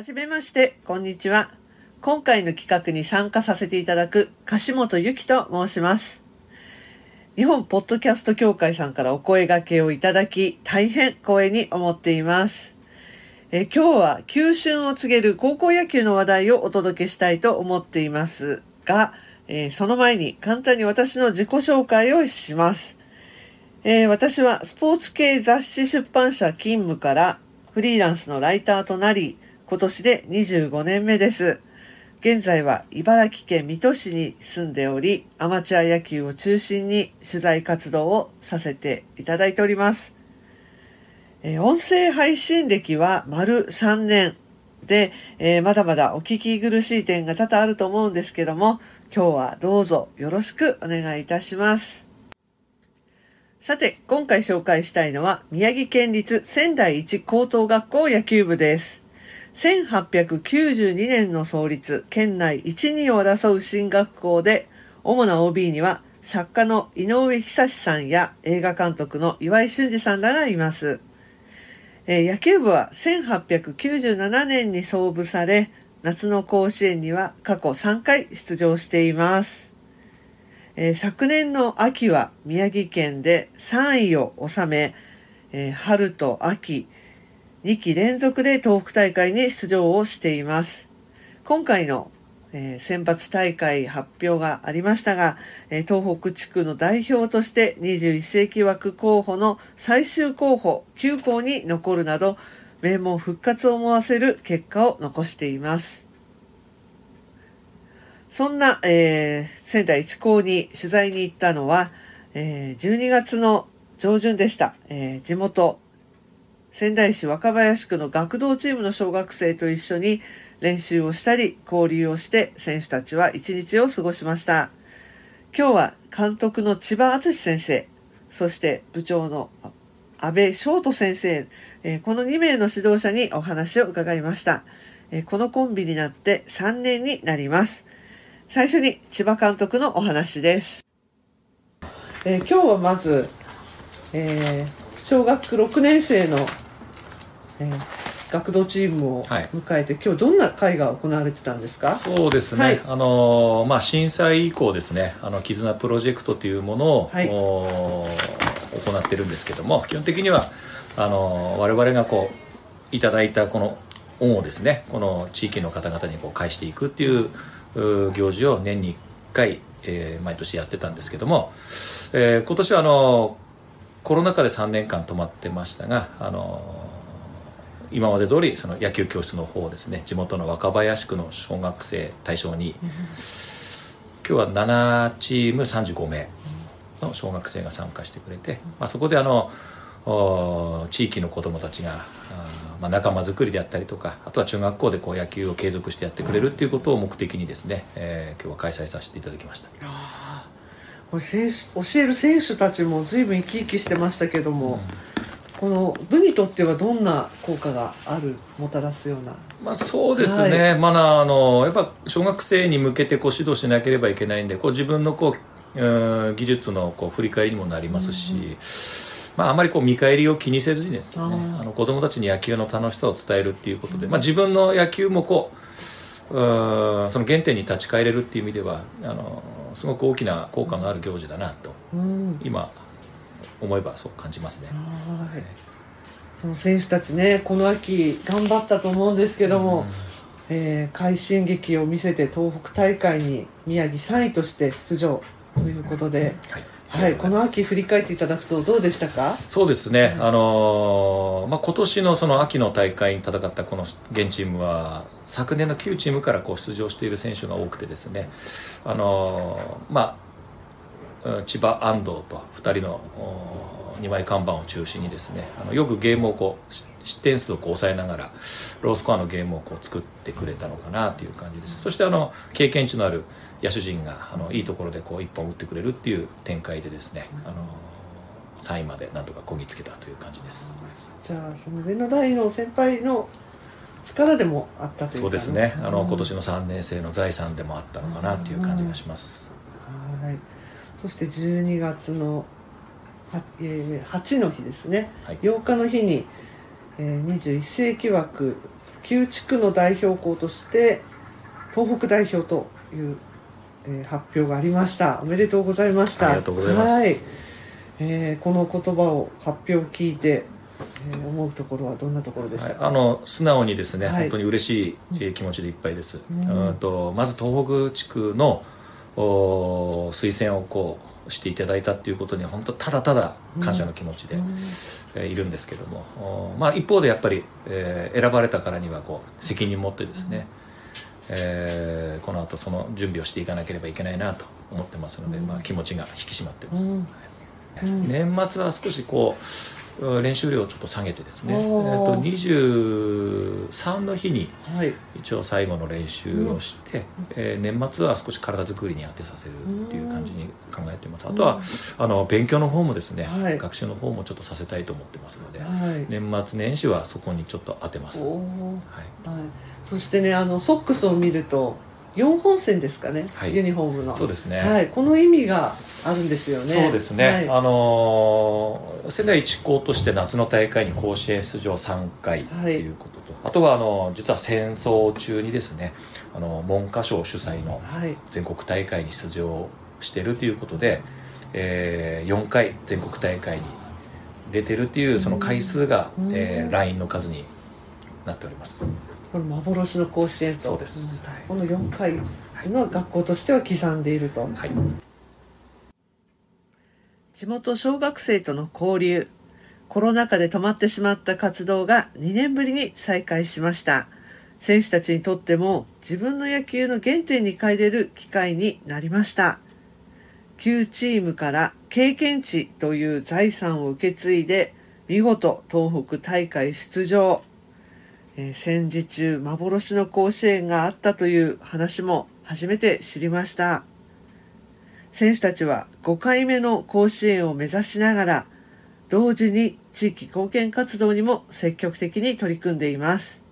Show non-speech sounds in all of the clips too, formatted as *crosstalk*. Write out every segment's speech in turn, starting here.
はじめまして、こんにちは。今回の企画に参加させていただく樫本由紀と申します。日本ポッドキャスト協会さんからお声掛けをいただき、大変光栄に思っています。え今日は旧春を告げる高校野球の話題をお届けしたいと思っていますが、えーその前に簡単に私の自己紹介をします。えー私はスポーツ系雑誌出版社勤務からフリーランスのライターとなり、今年で25年目です。現在は茨城県水戸市に住んでおり、アマチュア野球を中心に取材活動をさせていただいております。え音声配信歴は丸3年で、えーまだまだお聞き苦しい点が多々あると思うんですけども、今日はどうぞよろしくお願いいたします。さて、今回紹介したいのは、宮城県立仙台一高等学校野球部です。1892年の創立、県内1、2を争う進学校で、主な OB には、作家の井上久志さんや映画監督の岩井俊二さんらがいます。えー野球部は1897年に創部され、夏の甲子園には過去3回出場しています。えー昨年の秋は宮城県で3位を収め、えー春と秋2期連続で東北大会に出場をしています。今回の、えー選抜大会発表がありましたが、えー東北地区の代表として21世紀枠候補の最終候補9校に残るなど名門復活を思わせる結果を残しています。そんな、えー仙台一高に取材に行ったのは、えー12月の上旬でした。えー地元仙台市若林区の学童チームの小学生と一緒に練習をしたり交流をして選手たちは一日を過ごしました。今日は監督の千葉敦先生、そして部長の安倍翔人先生、この2名の指導者にお話を伺いました。このコンビになって3年になります。最初に千葉監督のお話です。えー今日はまず、えー小学6年生の、えー学童チームをはい。迎えて、今日どんな会が行われてたんですか？そうですね、はい。あのまあ、震災以降ですね。あの絆プロジェクトというものを、はい。お行ってるんですけども基本的にはあの我々がこういただいたこの恩をですねこの地域の方々にこう返していくっていうう行事を年に1回、えー毎年やってたんですけども、えー今年はあのコロナ禍で3年間止まってましたがあの今まで通りその野球教室の方をですね地元の若林区の小学生対象に今日は7チーム35名の小学生が参加してくれて、まあ、そこであのお地域の子どもたちがまあ、仲間づくりであったりとかあとは中学校でこう野球を継続してやってくれるっていうことを目的にですね、えー今日は開催させていただきました。これ選手教える選手たちも随分生き生きしてましたけども、この部にとってはどんな効果があるもたらすような？まあ、そうですね、まあ、あのやっぱ小学生に向けてこう指導しなければいけないんでこう自分のこううん技術のこう振り返りにもなりますし、まあ、あまりこう見返りを気にせずにですねあの子どもたちに野球の楽しさを伝えるっていうことで、まあ、自分の野球もこううんその原点に立ち返れるっていう意味ではあのすごく大きな効果のある行事だなとうん。今思えばそう感じますね。はい。その選手たちねこの秋頑張ったと思うんですけども、えー快進撃を見せて東北大会に宮城3位として出場ということで、はい。はい、この秋振り返っていただくとどうでしたか？そうですね、あのーまあ、今年のその秋の大会に戦ったこの現チームは昨年の旧チームからこう出場している選手が多くてですね、あのーまあうん千葉安藤と2人の2枚看板を中心にですねあのよくゲームをこうし失点数をこう抑えながらロースコアのゲームをこう作ってくれたのかなという感じですそしてあの経験値のある野手陣があのいいところでこう一本打ってくれるっていう展開でですね、あの3位までなんとかこぎつけたという感じです。じゃあその上の代の先輩の力でもあったというかそうですね。あのうん今年の3年生の財産でもあったのかなという感じがします。はいそして12月のは、えー8の日ですね、はい。8日の日に、えー21世紀枠旧地区の代表校として東北代表という、えー発表がありました。おめでとうございました。ありがとうございます。はい。えーこの言葉を発表を聞いて、えー思うところはどんなところでしたか、はい。あの素直にですね、はい。本当に嬉しい、えー気持ちでいっぱいです、うん。うんとまず東北地区のお推薦をこうしていただいたっていうことに本当ただただ感謝の気持ちで、うん。えーいるんですけども。おまあ一方でやっぱり、えー選ばれたからにはこう責任持ってですね、えーこの後その準備をしていかなければいけないなと思ってますので、まあ、気持ちが引き締まってます、年末は少しこううん練習量をちょっと下げてですね、えおー。ー、と23の日にはい。一応最後の練習をして、えー年末は少し体作りに当てさせるっていう感じに考えてます。あとはあの勉強の方もですね、はい。学習の方もちょっとさせたいと思ってますので、はい。年末年始はそこにちょっと当てます、はい、はい、そしてねあのソックスを見ると4本線ですかね、はい。ユニフォームの。そうですね。はい、この意味があるんですよね。そうですね、はい。あのー仙台一高として夏の大会に甲子園出場3回とはい。いうことと、あとはあの実は戦争中にですねあの文科省主催のはい。全国大会に出場してるということで、えー4回全国大会に出てるっていうその回数が、うん。えー、ラインの数になっております。これ幻の甲子園と。そうです。うんこの4回というのは学校としては刻んでいると、はい、地元小学生との交流。コロナ禍で止まってしまった活動が2年ぶりに再開しました。選手たちにとっても自分の野球の原点に帰れる機会になりました。旧チームから経験値という財産を受け継いで見事東北大会出場、えー戦時中幻の甲子園があったという話も初めて知りました。選手たちは5回目の甲子園を目指しながら同時に地域貢献活動にも積極的に取り組んでいます。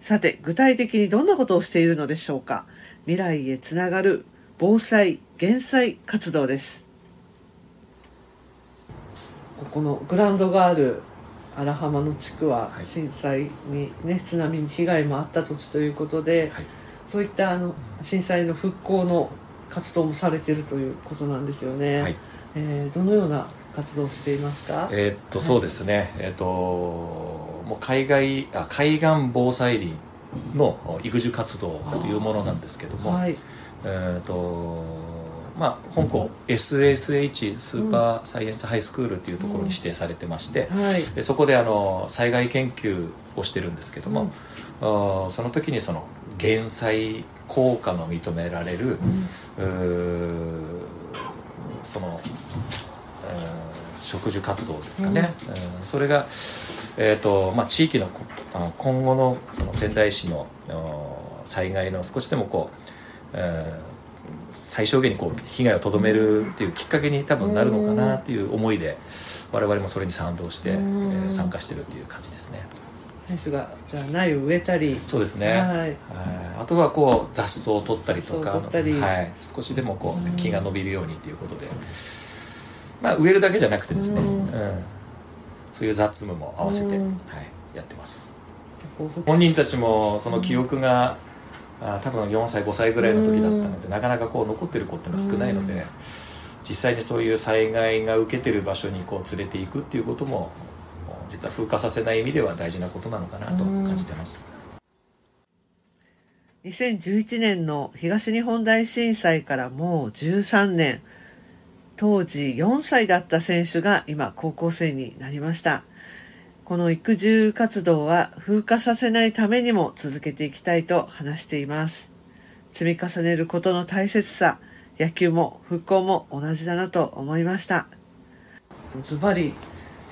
さて具体的にどんなことをしているのでしょうか。未来へつながる防災減災活動です。ここのグラウンドがある荒浜の地区ははい震災にね津波に被害もあった土地ということで、はいそういったあの震災の復興の活動もされているということなんですよね。はいえーどのような活動をしていますか？えーっとそうですね、えーっともう海外あ海岸防災林の育樹活動というものなんですけども、はい。えーっとまあ本校 SSH スーパーサイエンスハイスクールっていうところに指定されてまして、はい。でそこであの災害研究をしてるんですけども、あーその時にその減災効果の認められる、その、植樹活動ですかね、うん。それが、えーとまあ、地域の今後のその仙台市の災害の少しでもこう、えー最小限にこう被害をとどめるっていうきっかけに多分なるのかなっていう思いで我々もそれに賛同して、えー参加してるっていう感じですね。選手がじゃあ苗を植えたり。そうですね、はい。はい。あとはこう雑草を取ったりとか雑草を取ったり。はい、少しでもこう木が伸びるようにっていうことで、まあ植えるだけじゃなくてですね、ううん。んそういう雑務も合わせて、はい。うん、やってます。本人たちもその記憶が、あ多分4歳5歳ぐらいの時だったので、なかなかこう残ってる子っていうのは少ないので、実際にそういう災害が受けてる場所にこう連れていくっていうことも実は風化させない意味では大事なことなのかなと感じてます。2011年の東日本大震災からもう13年。当時4歳だった選手が今高校生になりましたこの育児活動は風化させないためにも続けていきたいと話しています。積み重ねることの大切さ野球も復興も同じだなと思いました。ズバリ、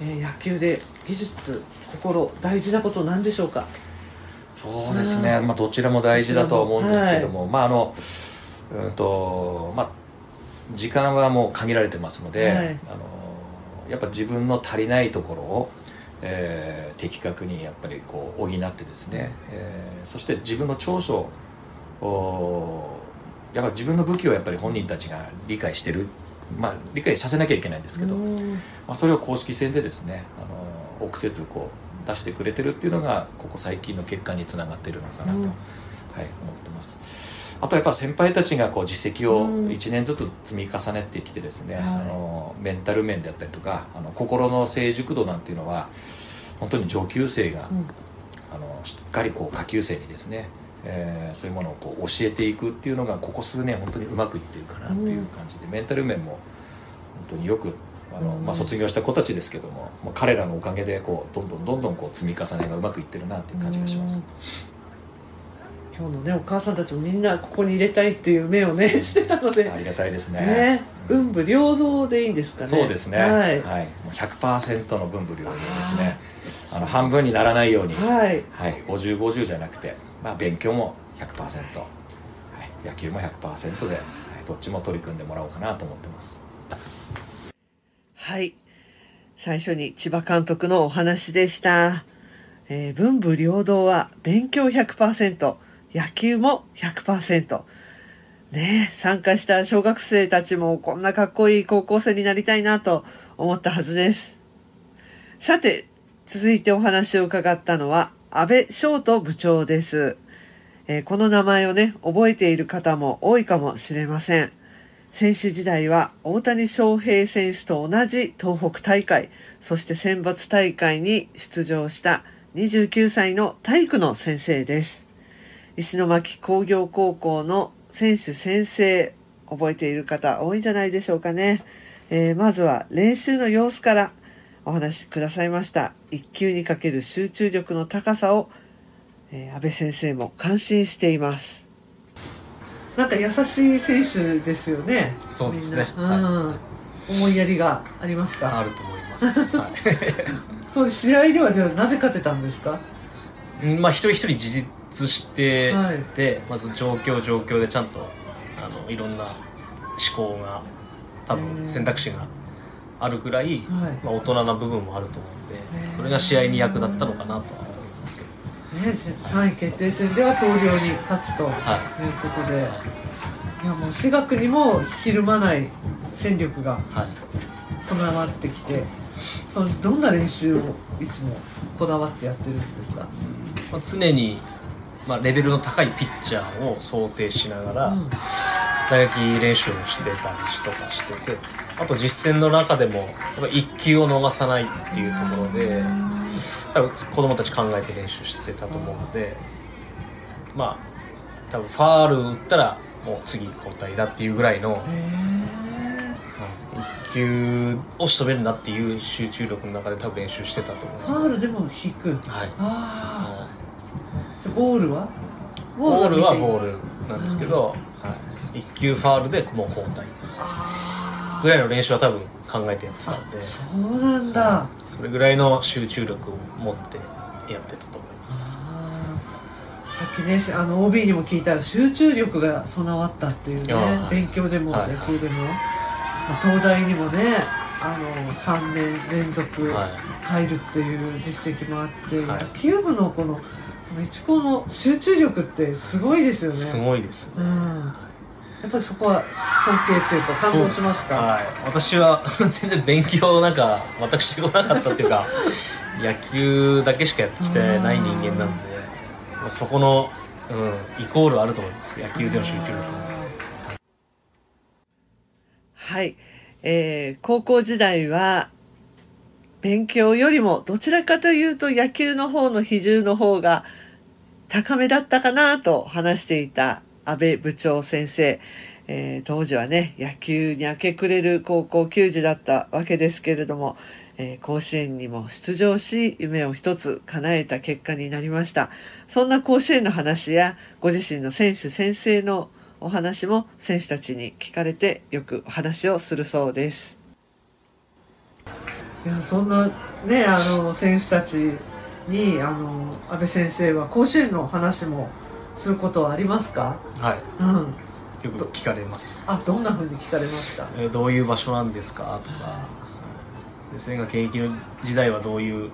えー野球で技術心大事なことなんでしょうか？そうですね、まあ、どちらも大事だとは思うんですけども、まああのうんとまあ時間はもう限られてますので、はい。あのやっぱ自分の足りないところを、えー的確にやっぱりこう補ってですね、えーそして自分の長所をやっぱ自分の武器をやっぱり本人たちが理解してる、まあ、理解させなきゃいけないんですけど、うん。まあ、それを公式戦でですねあの臆せずこう出してくれてるっていうのがここ最近の結果につながってるのかなと、うんはい、思ってます。あとやっぱ先輩たちがこう実績をうん。1年ずつ積み重ねてきてですね、はい。あのメンタル面であったりとかあの心の成熟度なんていうのは本当に上級生が、うん。あのしっかりこう下級生にですね、えーそういうものをこう教えていくっていうのがここ数年本当にうまくいってるかなっていう感じで、メンタル面も本当によくあの、うん。まあ、卒業した子たちですけども、まあ、彼らのおかげでこうどんどんどんどんこう積み重ねがうまくいってるなっていう感じがします。今日のねお母さんたちもみんなここに入れたいっていう目をねしてたのでありがたいですね。ね文武両道でいいんですかねそうですね。ははい。い、もう100%の分母量ですね。あの半分にならないように、はいはい、50、50じゃなくて、まあ勉強も100%、はい、野球も100%で、はい、どっちも取り組んでもらおうかなと思ってます。はい。最初に千葉監督のお話でした。えー文武両道は勉強100%、野球も100%。ね参加した小学生たちもこんなかっこいい高校生になりたいなと思ったはずです。さて、続いてお話を伺ったのは安倍翔斗部長です。えーこの名前をね、覚えている方も多いかもしれません。選手時代は大谷翔平選手と同じ東北大会、そして選抜大会に出場した29歳の体育の先生です。石巻工業高校の選手先生、覚えている方多いんじゃないでしょうかね。えーまずは練習の様子からお話しくださいました。一球にかける集中力の高さを、えー安倍先生も感心しています。なんか優しい選手ですよね。そうですねうんはい思いやりがありますか？あると思います。はい *laughs* そう試合ではじゃあなぜ勝てたんですか？うんまあ一人一人自立して、はい。でまず状況状況でちゃんとあのいろんな思考が多分選択肢があるぐらい、はい。まあ、大人な部分もあると思うんでそれが試合に役立ったのかなとは思いますけど。ね、3位決定戦では投了に勝つとい。うはことで、い、やもう私学にもひるまない戦力がはい。備わってきてそのどんな練習をいつもこだわってやってるんですか、まあ、常に、まあ、レベルの高いピッチャーを想定しながら、うん。打撃練習をしてたりしとかしててあと実戦の中でもやっぱ1球を逃さないっていうところで多分子供たち考えて練習してたと思うのでまあ多分ファール打ったらもう次交代だっていうぐらいの、はい1球を仕留めるんだっていう集中力の中で多分練習してたと思う。ファールでも引く。はい、あはいあでボールは？ボールはボルールなんですけど、はい、1球ファールでもう交代。あぐらいの練習は多分考えてやってたんで。あそうなんだ、それぐらいの集中力を持ってやってたと思います。さっきねあの OB にも聞いたら集中力が備わったっていうね、はい勉強でもはい。野球でも、まあ東大にもねあの3年連続はい。入るっていう実績もあって、はい。野球部のこのメチコの集中力ってすごいですよね。すごいですね。うん、やっぱりそこは尊敬というか感動しました？はい。私は *laughs* 全然勉強なんか全くしてこなかったっていうか *laughs* 野球だけしかやってきてない人間なんでまあそこの、うん、イコールあると思います。野球での集中力は。はい、えー高校時代は勉強よりもどちらかというと野球の方の比重の方が高めだったかなと話していた安倍部長先生、えー当時はね野球に明け暮れる高校球児だったわけですけれども、えー甲子園にも出場し夢を一つ叶えた結果になりました。そんな甲子園の話やご自身の選手先生のお話も選手たちに聞かれてよくお話をするそうです。いやそんなねあの選手たちにあの安倍先生は甲子園の話もすることはありますか？はい。うん。よく聞かれます。あどんな風に聞かれましたえーどういう場所なんですか？とか。先生が現役の時代はどういう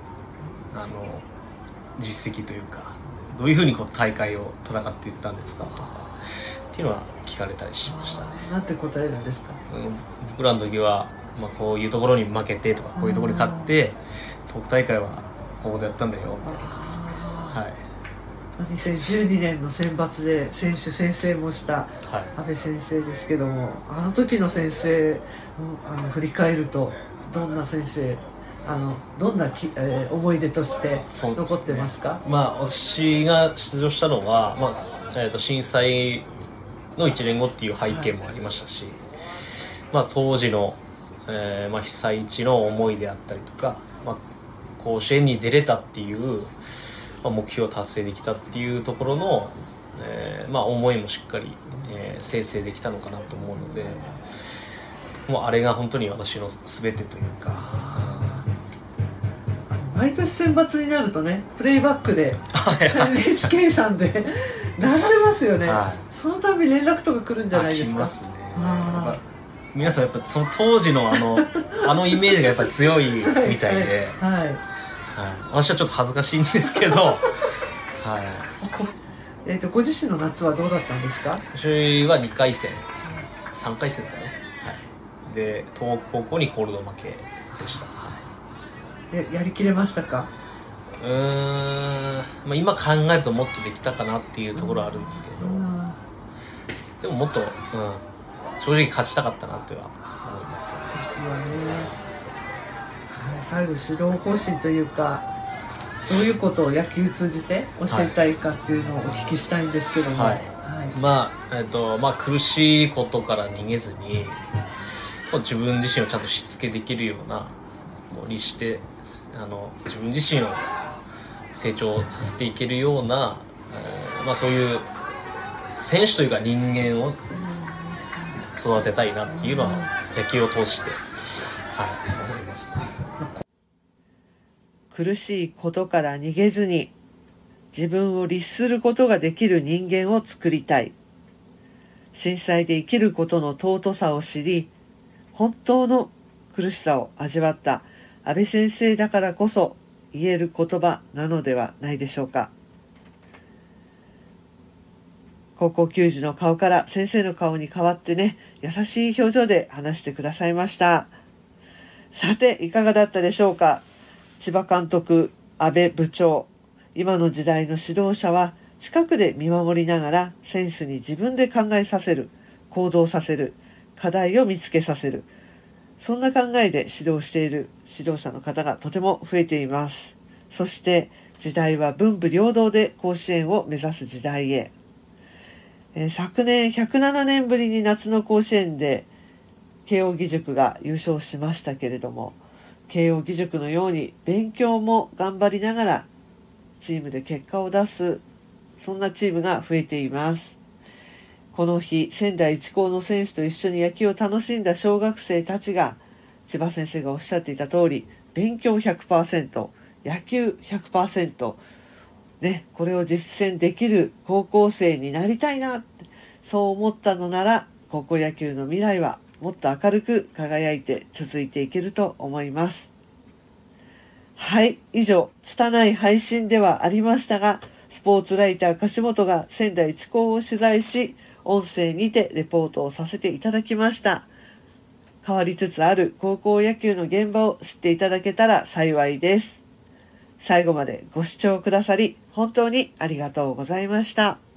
あの実績というかどういうふうにこう大会を戦っていったんですか？とか。っていうのは聞かれたりしましたね、なんて答えるんですか？うん、僕らの時は、まあ、こういうところに負けてとかこういうところに勝って東北大会はここでやったんだよ。みたい。な感じではい2012年の選抜で選手宣誓もしたはい。安倍先生ですけどもあの時の先生うんあの振り返るとどんな先生あのどんなき、えー思い出として残ってますか？まあ私が出場したのは、まあえー、と震災の1年後っていう背景もありましたし、まあ、当時の、えーまあ、被災地の思いであったりとか、まあ、甲子園に出れたっていう、まあ、目標を達成できたっていうところの、えーまあ、思いもしっかり、えー生成できたのかなと思うのでもうあれが本当に私の全てというか。毎年選抜になるとねプレイバックで NHK さんで *laughs* 流れますよね、はい。そのたび連絡とか来るんじゃないですか？あ来ますね。皆さんやっぱその当時のあのあのイメージがやっぱり強いみたいで、はい、はい。はい私はちょっと恥ずかしいんですけど、*laughs* はい、こえー、とご自身の夏はどうだったんですか？私は2回戦。3回戦ですかね、はい、で東北高校にコールド負けでした、はい。ややりきれましたか？うーん、まあ、今考えるともっとできたかなっていうところはあるんですけど、うん。でももっと、うん、正直勝ちたかったなとは思いますね。実はね、はい、最後指導方針というかどういうことを野球通じて教えたいかっていうのをお聞きしたいんですけども、はい。まあえっ、とまあ苦しいことから逃げずに自分自身をちゃんとしつけできるようなこうにしてあの自分自身を成長させていけるような、えーまあ、そういう選手というか人間を育てたいなっていうのは野球を通して、はい、思いますね。苦しいことから逃げずに自分を律することができる人間を作りたい。震災で生きることの尊さを知り本当の苦しさを味わった安倍先生だからこそ言える言葉なのではないでしょうか。高校球児の顔から先生の顔に変わってね優しい表情で話してくださいました。さていかがだったでしょうか？千葉監督安倍部長。今の時代の指導者は近くで見守りながら選手に自分で考えさせる行動させる課題を見つけさせる。そんな考えで指導している指導者の方がとても増えています。そして時代は文武両道で甲子園を目指す時代へ、え昨年107年ぶりに夏の甲子園で慶應義塾が優勝しましたけれども慶應義塾のように勉強も頑張りながらチームで結果を出すそんなチームが増えています。この日仙台一高の選手と一緒に野球を楽しんだ小学生たちが千葉先生がおっしゃっていた通り勉強100%野球100%ねこれを実践できる高校生になりたいなそう思ったのなら高校野球の未来はもっと明るく輝いて続いていけると思います。はい、以上、拙い配信ではありましたが、スポーツライター樫本が仙台一高を取材し、音声にてレポートをさせていただきました。変わりつつある高校野球の現場を知っていただけたら幸いです。最後までご視聴くださり、本当にありがとうございました。